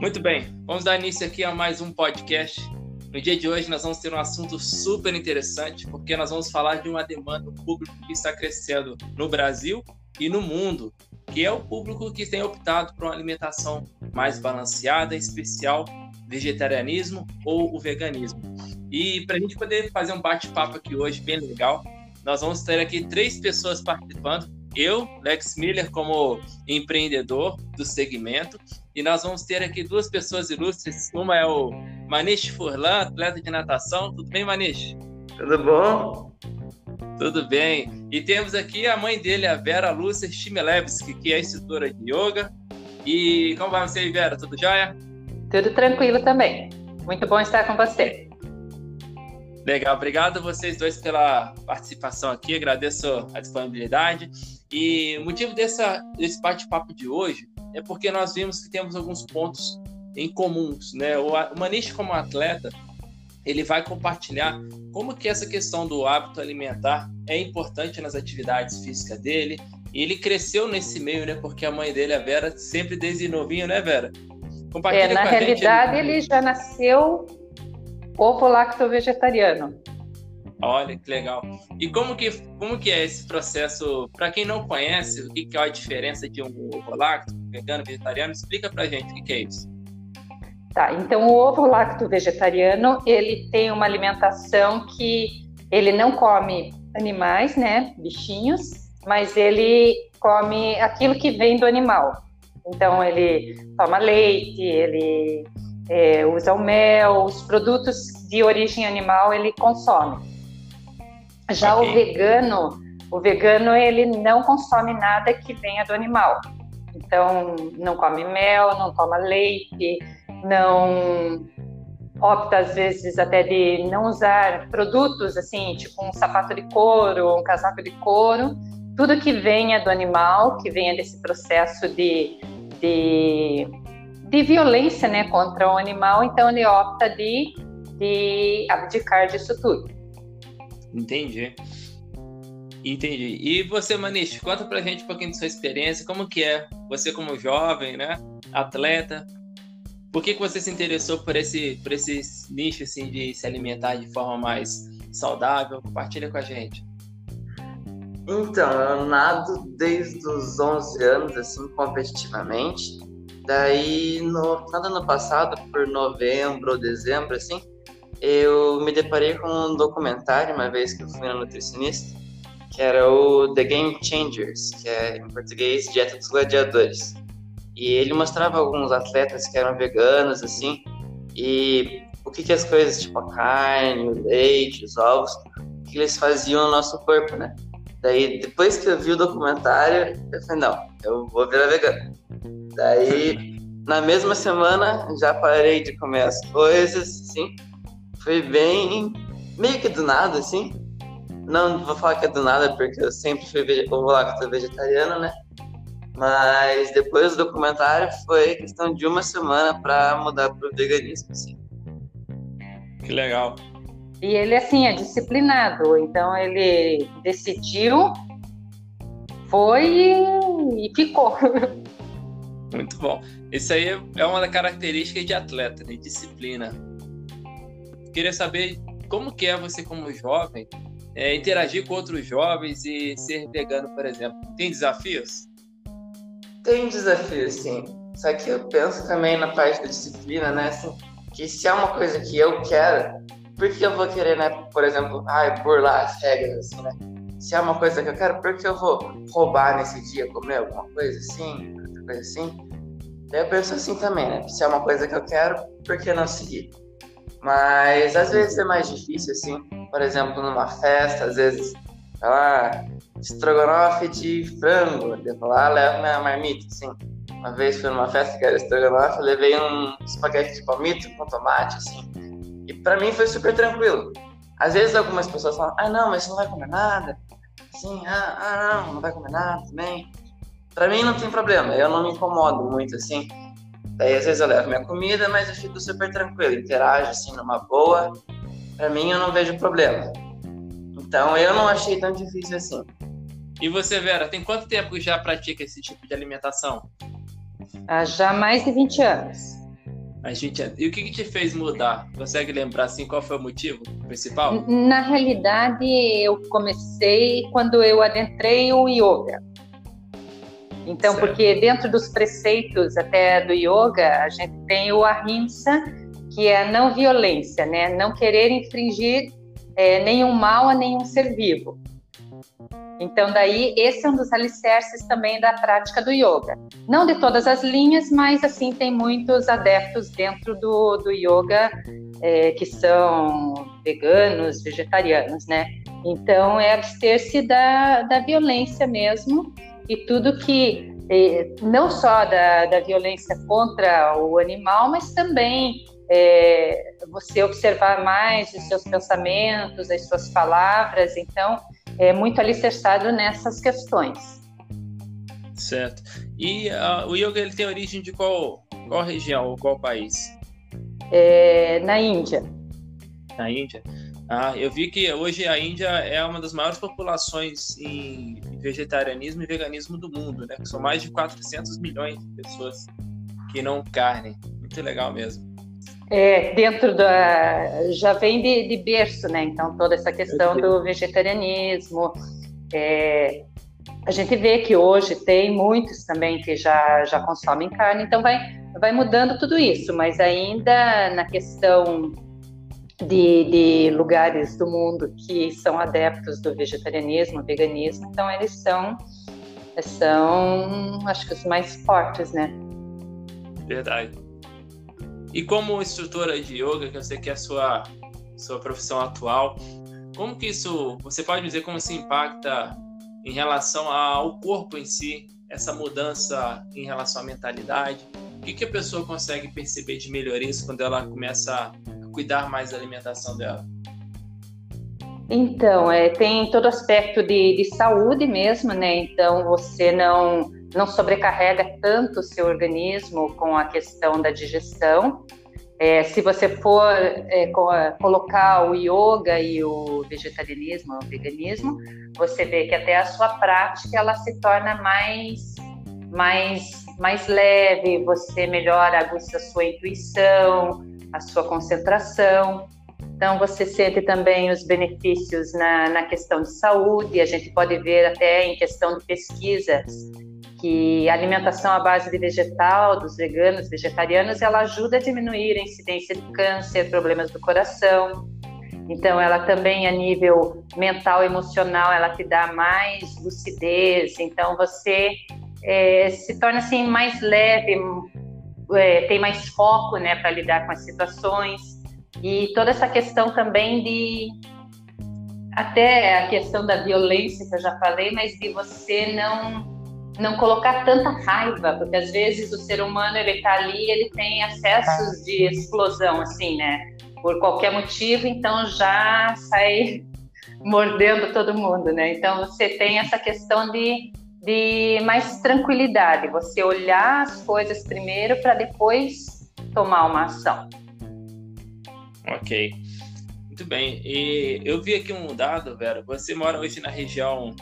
Muito bem, vamos dar início aqui a mais um podcast. No dia de hoje nós vamos ter um assunto super interessante, porque nós vamos falar de uma demanda pública que está crescendo no Brasil e no mundo, que é o público que tem optado por uma alimentação mais balanceada, especial vegetarianismo ou o veganismo. E para a gente poder fazer um bate-papo aqui hoje bem legal, nós vamos ter aqui três pessoas participando. Eu, Lex Miller, como empreendedor do segmento, e nós vamos ter aqui duas pessoas ilustres. Uma é o Manish Furlan, atleta de natação. Tudo bem, Manish? Tudo bom? Tudo bem. E temos aqui a mãe dele, a Vera Lúcia Chmielewski, que é instrutora de yoga. E como vai você, Vera? Tudo jóia? Tudo tranquilo também. Muito bom estar com você. Legal, obrigado a vocês dois pela participação aqui, agradeço a disponibilidade. E o motivo dessa, desse bate-papo de hoje é porque nós vimos que temos alguns pontos em comuns, né? O, o Manish como atleta, ele vai compartilhar como que essa questão do hábito alimentar é importante nas atividades físicas dele. E ele cresceu nesse meio, né? Porque a mãe dele, a Vera, sempre desde novinho, né, Vera? Compartilha é, na realidade, gente, ele... ele já nasceu ovo-lacto vegetariano. Olha que legal. E como que, como que é esse processo? Para quem não conhece, o que, que é a diferença de um ovo lacto, vegano, vegetariano? Explica para gente o que, que é isso. Tá, então o ovo lacto vegetariano, ele tem uma alimentação que ele não come animais, né, bichinhos, mas ele come aquilo que vem do animal. Então ele toma leite, ele é, usa o mel, os produtos de origem animal ele consome. Já okay. o vegano, o vegano ele não consome nada que venha do animal. Então não come mel, não toma leite, não opta às vezes até de não usar produtos assim, tipo um sapato de couro, um casaco de couro, tudo que venha do animal, que venha desse processo de, de, de violência né, contra o animal, então ele opta de, de abdicar disso tudo. Entendi. Entendi. E você, Manish, conta pra gente um pouquinho de sua experiência, como que é você como jovem, né, atleta, por que, que você se interessou por esse, por esse nicho assim, de se alimentar de forma mais saudável? Compartilha com a gente. Então, eu nado desde os 11 anos, assim, competitivamente. Daí, no final do ano passado, por novembro ou dezembro, assim, eu me deparei com um documentário, uma vez que eu fui no nutricionista, que era o The Game Changers, que é, em português, Dieta dos Gladiadores. E ele mostrava alguns atletas que eram veganos, assim, e o que, que as coisas, tipo a carne, o leite, os ovos, o que eles faziam no nosso corpo, né? Daí, depois que eu vi o documentário, eu falei, não, eu vou virar vegano. Daí, na mesma semana, já parei de comer as coisas, assim. Foi bem, meio que do nada, assim. Não vou falar que é do nada, porque eu sempre fui ovo vegetariano, né? Mas depois do documentário foi questão de uma semana para mudar para o veganismo, assim. Que legal. E ele, assim, é disciplinado. Então, ele decidiu, foi e ficou. Muito bom. Isso aí é uma das características de atleta, né? Disciplina. Queria saber como que é você como jovem é, interagir com outros jovens e ser vegano, por exemplo. Tem desafios? Tem desafio, sim. Só que eu penso também na parte da disciplina, né? Assim, que se é uma coisa que eu quero, por que eu vou querer, né? Por exemplo, ai, burlar as regras, assim, né? Se é uma coisa que eu quero, por que eu vou roubar nesse dia, comer alguma coisa assim, outra coisa assim? Daí eu penso assim também, né? Se é uma coisa que eu quero, por que não seguir? Mas às vezes é mais difícil, assim. Por exemplo, numa festa, às vezes, sei lá, estrogonofe de frango. Eu vou lá, levo minha marmita, assim. Uma vez fui numa festa que era estrogonofe, eu levei um espaguete de palmito com tomate, assim. E pra mim foi super tranquilo. Às vezes algumas pessoas falam, ah, não, mas você não vai comer nada. Assim, ah, ah, não, não vai comer nada também. Pra mim não tem problema, eu não me incomodo muito, assim. Daí às vezes eu levo minha comida, mas eu fico super tranquilo, interajo, assim, numa boa. Pra mim eu não vejo problema. Então eu não achei tão difícil assim. E você, Vera, tem quanto tempo que já pratica esse tipo de alimentação? Há já mais de 20 anos. A gente... E o que, que te fez mudar? Consegue lembrar assim qual foi o motivo principal? Na realidade, eu comecei quando eu adentrei o yoga. Então, certo. porque dentro dos preceitos até do yoga, a gente tem o ahimsa, que é a não violência, né? Não querer infringir é, nenhum mal a nenhum ser vivo. Então, daí, esse é um dos alicerces também da prática do yoga. Não de todas as linhas, mas, assim, tem muitos adeptos dentro do, do yoga é, que são veganos, vegetarianos, né? Então, é abster-se da, da violência mesmo e tudo que, é, não só da, da violência contra o animal, mas também é, você observar mais os seus pensamentos, as suas palavras. Então, é muito alicerçado nessas questões. Certo. E uh, o yoga ele tem origem de qual, qual região ou qual país? É, na Índia. Na Índia. Ah, eu vi que hoje a Índia é uma das maiores populações em vegetarianismo e veganismo do mundo, né? São mais de 400 milhões de pessoas que não carne. Muito legal mesmo. É, dentro da. já vem de, de, berço, né? Então, toda essa questão do vegetarianismo. É, a gente vê que hoje tem muitos também que já, já consomem carne, então vai, vai mudando tudo isso, mas ainda na questão de, de lugares do mundo que são adeptos do vegetarianismo, veganismo, então eles são, são acho que os mais fortes, né? Verdade. E como instrutora de yoga, que eu sei que é a sua, sua profissão atual, como que isso, você pode dizer como isso impacta em relação ao corpo em si, essa mudança em relação à mentalidade? O que, que a pessoa consegue perceber de melhorias quando ela começa a cuidar mais da alimentação dela? Então, é, tem todo aspecto de, de saúde mesmo, né? Então, você não não sobrecarrega tanto o seu organismo com a questão da digestão. É, se você for é, colocar o yoga e o vegetarianismo, o veganismo, você vê que até a sua prática ela se torna mais, mais, mais leve, você melhora, a sua intuição, a sua concentração. Então, você sente também os benefícios na, na questão de saúde, a gente pode ver até em questão de pesquisas que a alimentação à base de vegetal, dos veganos, vegetarianos, ela ajuda a diminuir a incidência de câncer, problemas do coração. Então, ela também, a nível mental, emocional, ela te dá mais lucidez. Então, você é, se torna assim mais leve, é, tem mais foco, né, para lidar com as situações. E toda essa questão também de até a questão da violência que eu já falei, mas de você não não colocar tanta raiva, porque às vezes o ser humano ele está ali, ele tem acessos de explosão, assim, né? Por qualquer motivo, então já sai mordendo todo mundo, né? Então você tem essa questão de, de mais tranquilidade, você olhar as coisas primeiro para depois tomar uma ação. Ok. Muito bem. E eu vi aqui um dado, Vera. Você mora hoje na região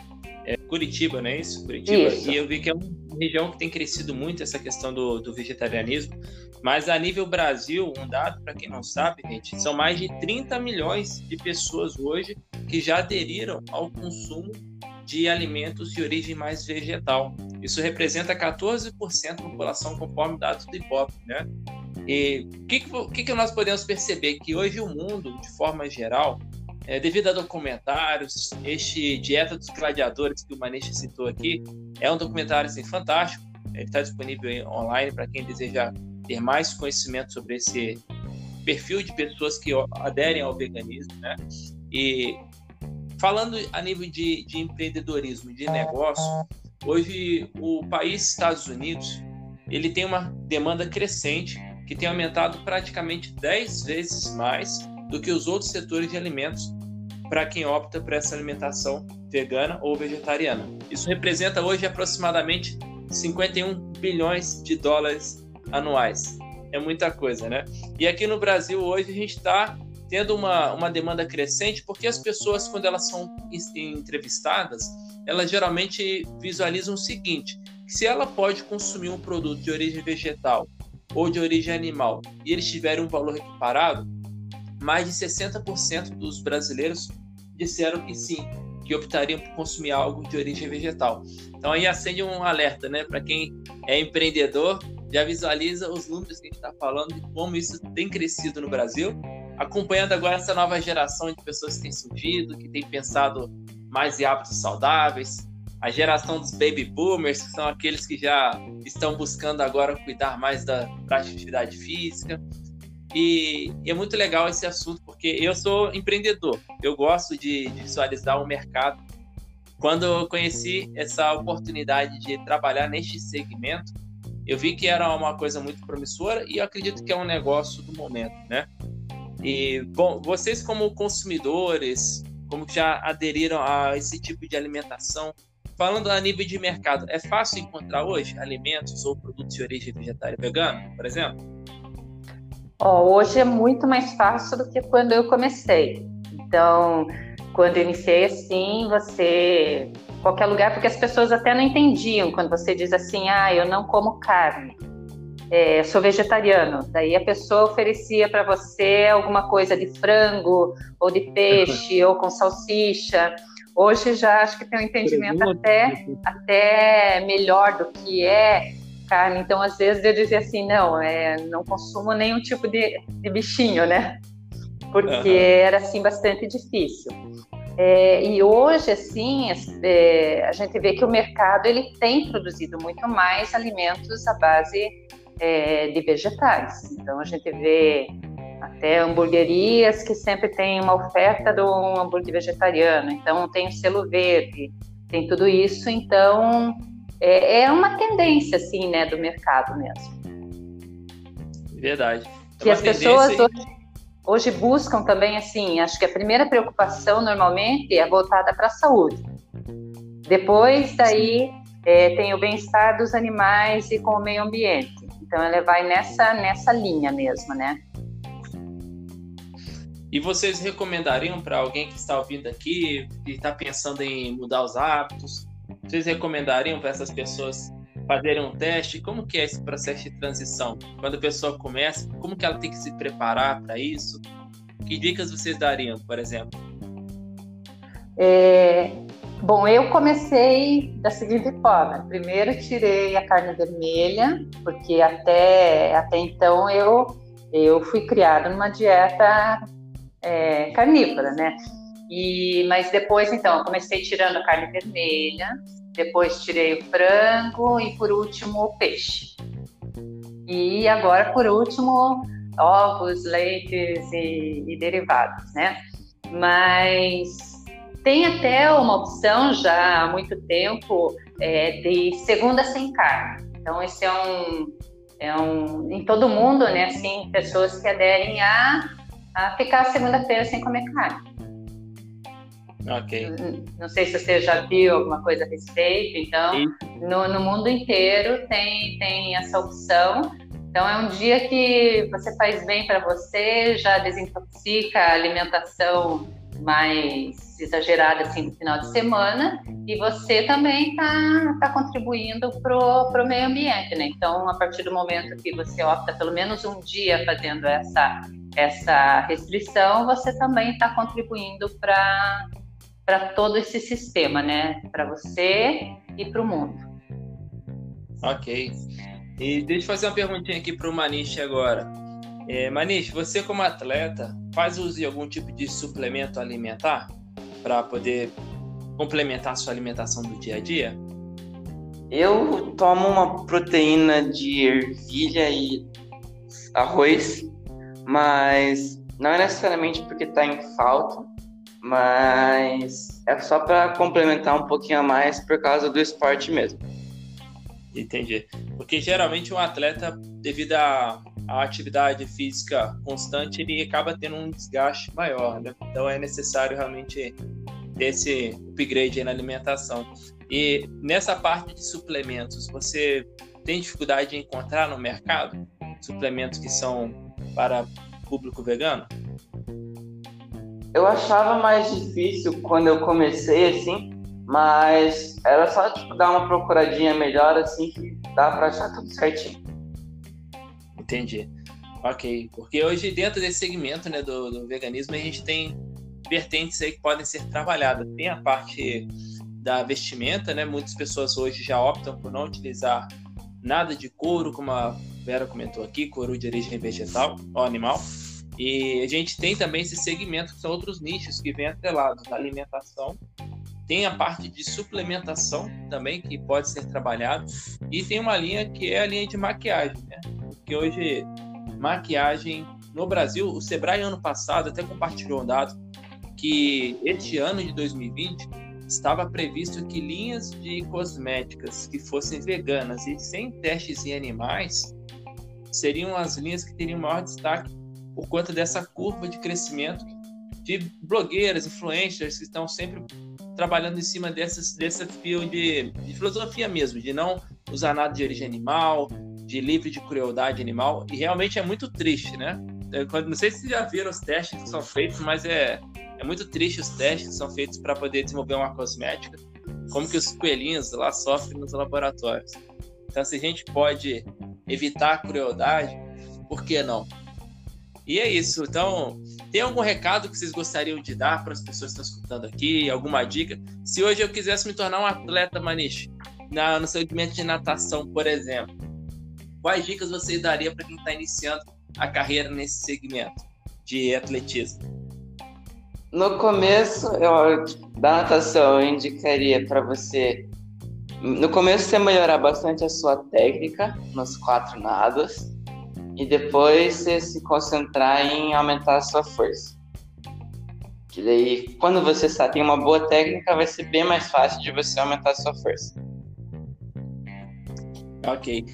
é, Curitiba, não é isso? Curitiba. Isso. E eu vi que é uma região que tem crescido muito essa questão do, do vegetarianismo. Mas a nível Brasil, um dado para quem não sabe, gente, são mais de 30 milhões de pessoas hoje que já aderiram ao consumo de alimentos de origem mais vegetal. Isso representa 14% da população, conforme dados do IBOP, né? E o que, que, nós podemos perceber? Que hoje o mundo, de forma geral, é, devido a documentários, este Dieta dos Gladiadores que o Maniche citou aqui é um documentário assim, fantástico. Ele está disponível online para quem deseja ter mais conhecimento sobre esse perfil de pessoas que aderem ao veganismo, né? E falando a nível de, de empreendedorismo, de negócio, hoje o país Estados Unidos ele tem uma demanda crescente que tem aumentado praticamente 10 vezes mais do que os outros setores de alimentos para quem opta por essa alimentação vegana ou vegetariana. Isso representa hoje aproximadamente 51 bilhões de dólares anuais. É muita coisa, né? E aqui no Brasil hoje a gente está tendo uma, uma demanda crescente porque as pessoas, quando elas são entrevistadas, elas geralmente visualizam o seguinte: se ela pode consumir um produto de origem vegetal ou de origem animal e eles tiverem um valor equiparado, mais de 60% dos brasileiros disseram que sim, que optariam por consumir algo de origem vegetal. Então aí acende um alerta, né, para quem é empreendedor, já visualiza os números que a gente está falando e como isso tem crescido no Brasil, acompanhando agora essa nova geração de pessoas que tem surgido, que tem pensado mais em hábitos saudáveis, a geração dos baby boomers, que são aqueles que já estão buscando agora cuidar mais da, da atividade física. E, e, é muito legal esse assunto, porque eu sou empreendedor, eu gosto de, de visualizar o mercado. Quando eu conheci essa oportunidade de trabalhar neste segmento, eu vi que era uma coisa muito promissora e acredito que é um negócio do momento, né? E, bom, vocês como consumidores, como já aderiram a esse tipo de alimentação, falando a nível de mercado, é fácil encontrar hoje alimentos ou produtos de origem vegetária vegana, por exemplo? Oh, hoje é muito mais fácil do que quando eu comecei. Então, quando eu iniciei assim, você qualquer lugar, porque as pessoas até não entendiam quando você diz assim, ah, eu não como carne, é, sou vegetariano. Daí a pessoa oferecia para você alguma coisa de frango ou de peixe ou com salsicha. Hoje já acho que tem um entendimento até, até melhor do que é carne. Então, às vezes eu dizia assim, não, é, não consumo nenhum tipo de, de bichinho, né? Porque uhum. era assim bastante difícil. É, e hoje, assim, é, a gente vê que o mercado ele tem produzido muito mais alimentos à base é, de vegetais. Então, a gente vê até hamburguerias que sempre tem uma oferta de um hambúrguer vegetariano, então tem o selo verde, tem tudo isso, então é, é uma tendência assim, né, do mercado mesmo. Verdade. É que as pessoas hoje, hoje, buscam também assim, acho que a primeira preocupação normalmente é voltada para a saúde. Depois daí é, tem o bem-estar dos animais e com o meio ambiente. Então ela vai nessa nessa linha mesmo, né? E vocês recomendariam para alguém que está ouvindo aqui, que está pensando em mudar os hábitos, vocês recomendariam para essas pessoas fazerem um teste? Como que é esse processo de transição? Quando a pessoa começa, como que ela tem que se preparar para isso? Que dicas vocês dariam, por exemplo? É, bom, eu comecei da seguinte forma. Primeiro tirei a carne vermelha, porque até, até então eu, eu fui criada numa dieta é, carnívora, né? E, mas depois, então, eu comecei tirando a carne vermelha, depois tirei o frango e, por último, o peixe. E agora, por último, ovos, leites e, e derivados, né? Mas tem até uma opção já há muito tempo é, de segunda sem carne. Então, esse é um, é um. Em todo mundo, né? Assim, pessoas que aderem a a ficar segunda-feira sem comer carne. Ok. Não sei se você já viu alguma coisa a respeito, então, no, no, mundo inteiro tem, tem essa opção. Então, é um dia que você faz bem para você, já desintoxica a alimentação mais exagerada assim no final de semana e você também está tá contribuindo pro, pro meio ambiente, né? Então, a partir do momento que você opta pelo menos um dia fazendo essa essa restrição, você também está contribuindo para para todo esse sistema, né? Para você e para o mundo. Ok. E deixa eu fazer uma perguntinha aqui para o Manish agora. É, Manish, você como atleta faz uso de algum tipo de suplemento alimentar para poder complementar a sua alimentação do dia a dia? Eu tomo uma proteína de ervilha e arroz mas não é necessariamente porque está em falta, mas é só para complementar um pouquinho a mais por causa do esporte mesmo. Entendi. Porque geralmente um atleta, devido à, à atividade física constante, ele acaba tendo um desgaste maior, né? Então é necessário realmente ter esse upgrade na alimentação. E nessa parte de suplementos, você tem dificuldade de encontrar no mercado suplementos que são para público vegano? Eu achava mais difícil quando eu comecei, assim, mas era só tipo, dar uma procuradinha melhor, assim, que dá para achar tudo certinho. Entendi. Ok, porque hoje dentro desse segmento né, do, do veganismo a gente tem vertentes aí que podem ser trabalhadas. Tem a parte da vestimenta, né? Muitas pessoas hoje já optam por não utilizar nada de couro, como a Vera comentou aqui, couro de origem vegetal ou animal. E a gente tem também esse segmento que são outros nichos que vêm atrelados alimentação. Tem a parte de suplementação também que pode ser trabalhado e tem uma linha que é a linha de maquiagem, né? Porque hoje maquiagem no Brasil, o Sebrae ano passado até compartilhou um dado que este ano de 2020 estava previsto que linhas de cosméticas que fossem veganas e sem testes em animais seriam as linhas que teriam maior destaque por conta dessa curva de crescimento de blogueiras, influencers que estão sempre trabalhando em cima dessas, desse fio de, de filosofia mesmo, de não usar nada de origem animal, de livre de crueldade animal, e realmente é muito triste, né? não sei se já viram os testes que são feitos, mas é, é muito triste os testes que são feitos para poder desenvolver uma cosmética, como que os coelhinhos lá sofrem nos laboratórios. Então, se a gente pode evitar a crueldade, por que não? E é isso. Então, tem algum recado que vocês gostariam de dar para as pessoas que estão escutando aqui? Alguma dica? Se hoje eu quisesse me tornar um atleta, Manish, na, no segmento de natação, por exemplo, quais dicas você daria para quem está iniciando a carreira nesse segmento de atletismo? No começo eu, da natação, eu indicaria para você, no começo, você melhorar bastante a sua técnica nos quatro nados e depois você se concentrar em aumentar a sua força. Que daí, quando você tem uma boa técnica, vai ser bem mais fácil de você aumentar a sua força. Ok.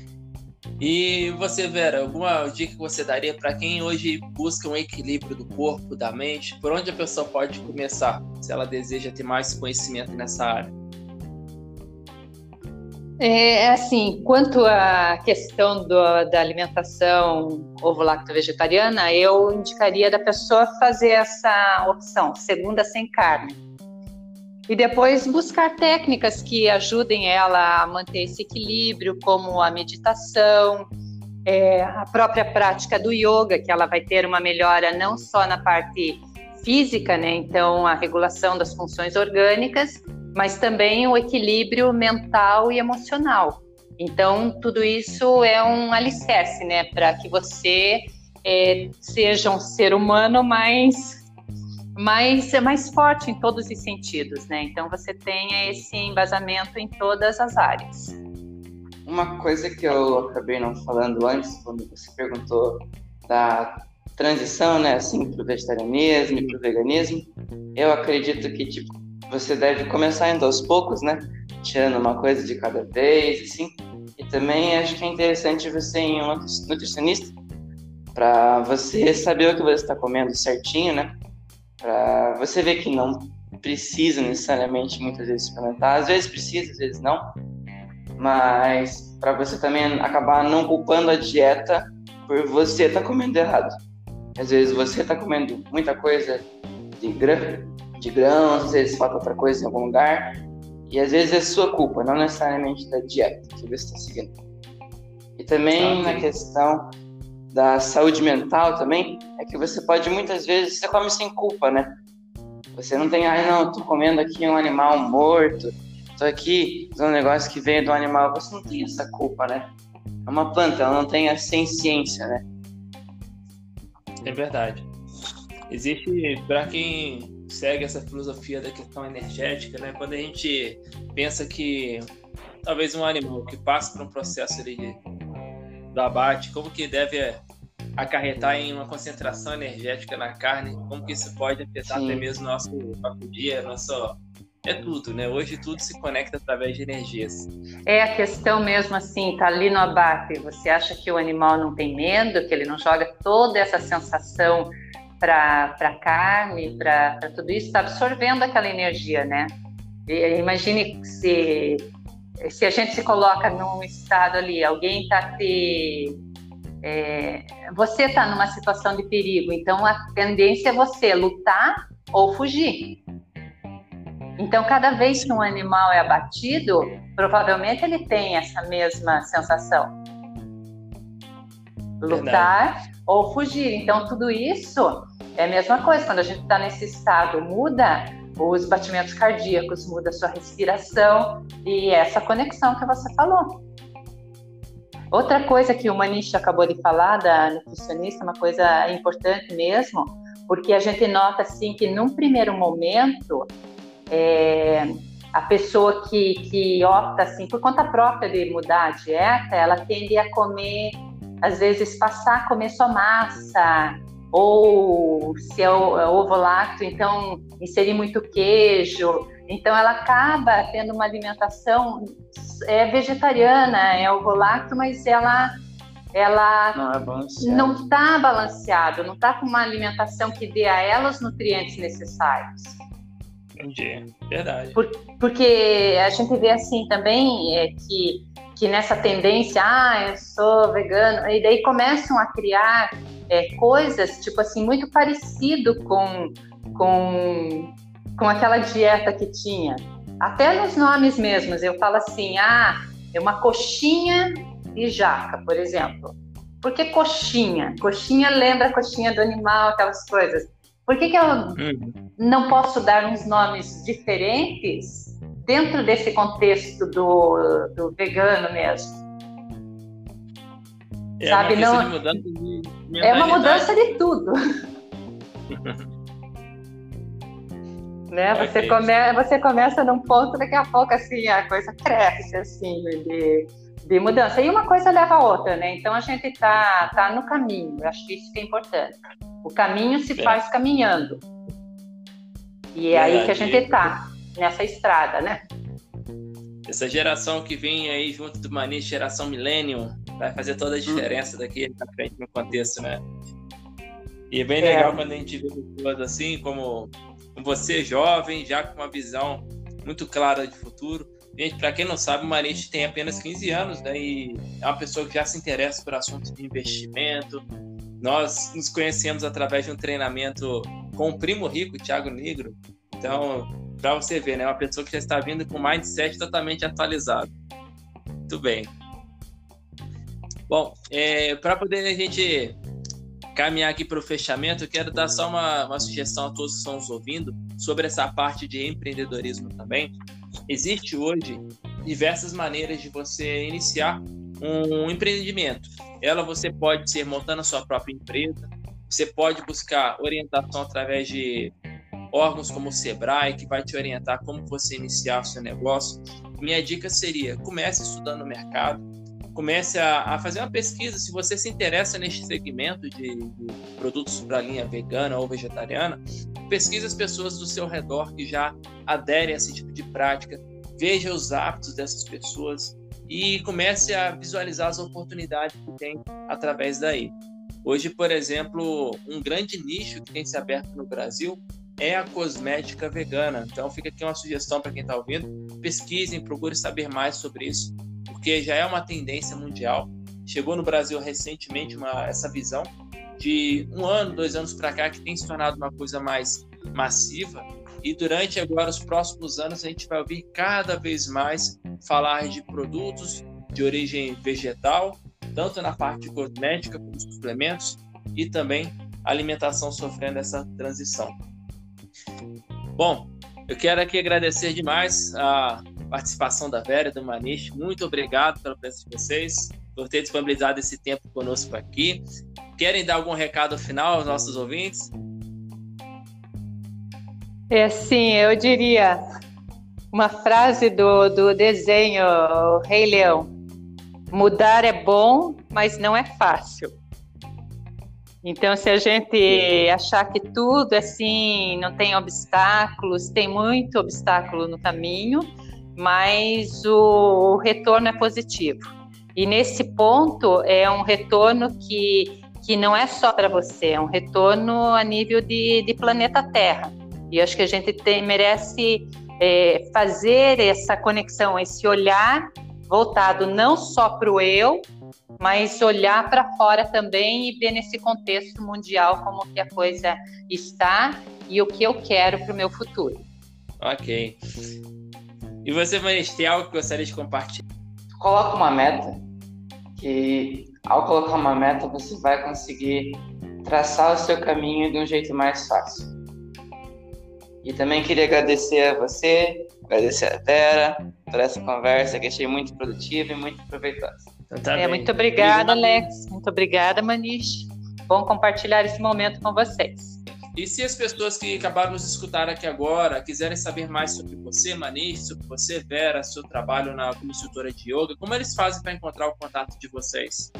E você, Vera, alguma dica que você daria para quem hoje busca um equilíbrio do corpo, da mente? Por onde a pessoa pode começar, se ela deseja ter mais conhecimento nessa área? É, é assim, quanto à questão do, da alimentação ovo-lacto-vegetariana, eu indicaria da pessoa fazer essa opção, segunda sem carne. E depois buscar técnicas que ajudem ela a manter esse equilíbrio, como a meditação, é, a própria prática do yoga, que ela vai ter uma melhora não só na parte física, né? Então, a regulação das funções orgânicas, mas também o equilíbrio mental e emocional. Então, tudo isso é um alicerce, né, para que você é, seja um ser humano mais, mais, mais forte em todos os sentidos, né? Então, você tenha esse embasamento em todas as áreas. Uma coisa que eu acabei não falando antes, quando você perguntou da transição, né, assim, para o vegetarianismo e para o veganismo, eu acredito que, tipo, você deve começar indo aos poucos, né? Tirando uma coisa de cada vez, assim. E também acho que é interessante você ir em um nutricionista para você saber o que você está comendo certinho, né? Para você ver que não precisa necessariamente muitas vezes suplementar, às vezes precisa, às vezes não, mas para você também acabar não culpando a dieta por você estar tá comendo errado. Às vezes você está comendo muita coisa de grã, de grãos, às vezes falta outra coisa em algum lugar. E às vezes é sua culpa, não necessariamente da dieta que você está seguindo. E também na questão da saúde mental também, é que você pode muitas vezes, você come sem culpa, né? Você não tem, ai não, tô comendo aqui um animal morto, tô aqui um negócio que veio do animal, você não tem essa culpa, né? É uma planta, ela não tem a ciência, né? É verdade. Existe, para quem segue essa filosofia da questão energética, né? Quando a gente pensa que talvez um animal que passa por um processo ali de, do abate, como que deve acarretar em uma concentração energética na carne, como que isso pode afetar Sim. até mesmo nosso, nosso dia, nosso é tudo, né? Hoje tudo se conecta através de energias. É a questão mesmo assim, tá ali no abate, você acha que o animal não tem medo, que ele não joga toda essa sensação para a carne, para tudo isso, está absorvendo aquela energia, né? E, imagine se, se a gente se coloca num estado ali, alguém está te. É, você está numa situação de perigo, então a tendência é você lutar ou fugir. Então, cada vez que um animal é abatido, provavelmente ele tem essa mesma sensação. Lutar Verdade. ou fugir. Então, tudo isso é a mesma coisa. Quando a gente está nesse estado, muda os batimentos cardíacos, muda a sua respiração e essa conexão que você falou. Outra coisa que o Manish acabou de falar da nutricionista, uma coisa importante mesmo, porque a gente nota assim que num primeiro momento é, a pessoa que, que opta assim por conta própria de mudar a dieta, ela tende a comer, às vezes passar a comer só massa, ou se é, é ovo lácteo, então inserir muito queijo. Então ela acaba tendo uma alimentação é vegetariana, é ovo lácteo, mas ela ela não, é está balanceado, não está com uma alimentação que dê a ela os nutrientes necessários. Entendi, verdade. Por, porque a gente vê assim também é, que, que nessa tendência, ah, eu sou vegano, e daí começam a criar é, coisas, tipo assim, muito parecido com, com, com aquela dieta que tinha. Até nos nomes mesmos, eu falo assim, ah, é uma coxinha e jaca, por exemplo. Por que coxinha? Coxinha lembra a coxinha do animal, aquelas coisas. Por que, que eu uhum. não posso dar uns nomes diferentes dentro desse contexto do, do vegano mesmo? É Sabe, uma não... mudança de é uma mudança de tudo. né? Você, okay. come, você começa num ponto, daqui a pouco assim, a coisa cresce assim, de, de mudança. E uma coisa leva a outra, né? Então a gente está tá no caminho, eu acho que isso que é importante. O caminho se é. faz caminhando. E é, é aí que a gente está, nessa estrada, né? Essa geração que vem aí junto do Mani, geração Millennium, vai fazer toda a hum. diferença daqui pra frente no contexto, né? E é bem é. legal quando a gente vê pessoas assim, como, você, jovem, já com uma visão muito clara de futuro. Gente, para quem não sabe, o Marite tem apenas 15 anos, né? E é uma pessoa que já se interessa por assuntos de investimento. Nós nos conhecemos através de um treinamento com o primo rico, Thiago Negro. Então, para você ver, né? Uma pessoa que já está vindo com mindset totalmente atualizado. Muito bem. Bom, é, para poder a gente caminhar aqui para o fechamento, eu quero dar só uma, uma sugestão a todos que estão nos ouvindo sobre essa parte de empreendedorismo também. Existe hoje diversas maneiras de você iniciar um empreendimento. Ela você pode ser montando a sua própria empresa, você pode buscar orientação através de órgãos como o Sebrae, que vai te orientar como você iniciar o seu negócio. Minha dica seria: comece estudando o mercado, comece a, a, fazer uma pesquisa. Se você se interessa neste segmento de, de produtos para a linha vegana ou vegetariana, pesquise as pessoas do seu redor que já aderem a esse tipo de prática, veja os hábitos dessas pessoas e comece a visualizar as oportunidades que tem através daí. Hoje, por exemplo, um grande nicho que tem se aberto no Brasil é a cosmética vegana. Então, fica aqui uma sugestão para quem está ouvindo: pesquisem, procurem saber mais sobre isso porque já é uma tendência mundial. Chegou no Brasil recentemente uma, essa visão de um ano, dois anos para cá que tem se tornado uma coisa mais massiva. E durante agora os próximos anos a gente vai ouvir cada vez mais falar de produtos de origem vegetal, tanto na parte cosmética como suplementos e também alimentação sofrendo essa transição. Bom, eu quero aqui agradecer demais a participação da Vera do Manish. Muito obrigado pela presença de vocês, por ter disponibilizado esse tempo conosco aqui. Querem dar algum recado final aos nossos ouvintes? É sim, eu diria uma frase do, do desenho Rei Leão: mudar é bom, mas não é fácil. Então, se a gente achar que tudo assim não tem obstáculos, tem muito obstáculo no caminho, mas o retorno é positivo. E nesse ponto é um retorno que, que não é só para você, é um retorno a nível de, de planeta Terra. E acho que a gente tem, merece é, fazer essa conexão, esse olhar voltado não só para o eu, mas olhar para fora também e ver nesse contexto mundial como que a coisa está e o que eu quero para o meu futuro. Ok. E você, Vanessa, tem algo que gostaria de compartilhar? Coloca uma meta que ao colocar uma meta, você vai conseguir traçar o seu caminho de um jeito mais fácil. E também queria agradecer a você, agradecer a Vera por essa conversa que achei muito produtiva e muito proveitosa. Tá é, muito obrigada, Alex. Muito obrigada, Manish. Bom compartilhar esse momento com vocês. E se as pessoas que acabaram de escutar aqui agora quiserem saber mais sobre você, Manish, sobre você, Vera, seu trabalho na como instrutora de yoga, como eles fazem para encontrar o contato de vocês?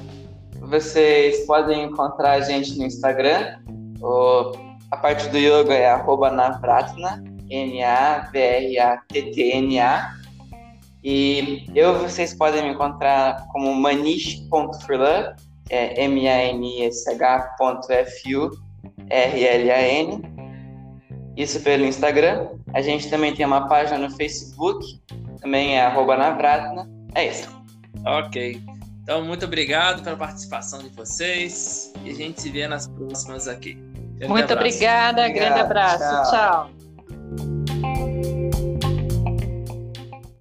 Vocês podem encontrar a gente no Instagram. O, a parte do yoga é arroba navratna, N-A-V-R-A-T-T-N-A. E eu, vocês podem me encontrar como manish.furlan, é M-A-N-I-S-H.F-U-R-L-A-N. Isso pelo Instagram. A gente também tem uma página no Facebook, também é arroba navratna. É isso. Ok. Então, muito obrigado pela participação de vocês e a gente se vê nas próximas aqui. Grande muito abraço. obrigada, Obrigado. grande abraço. tchau. tchau.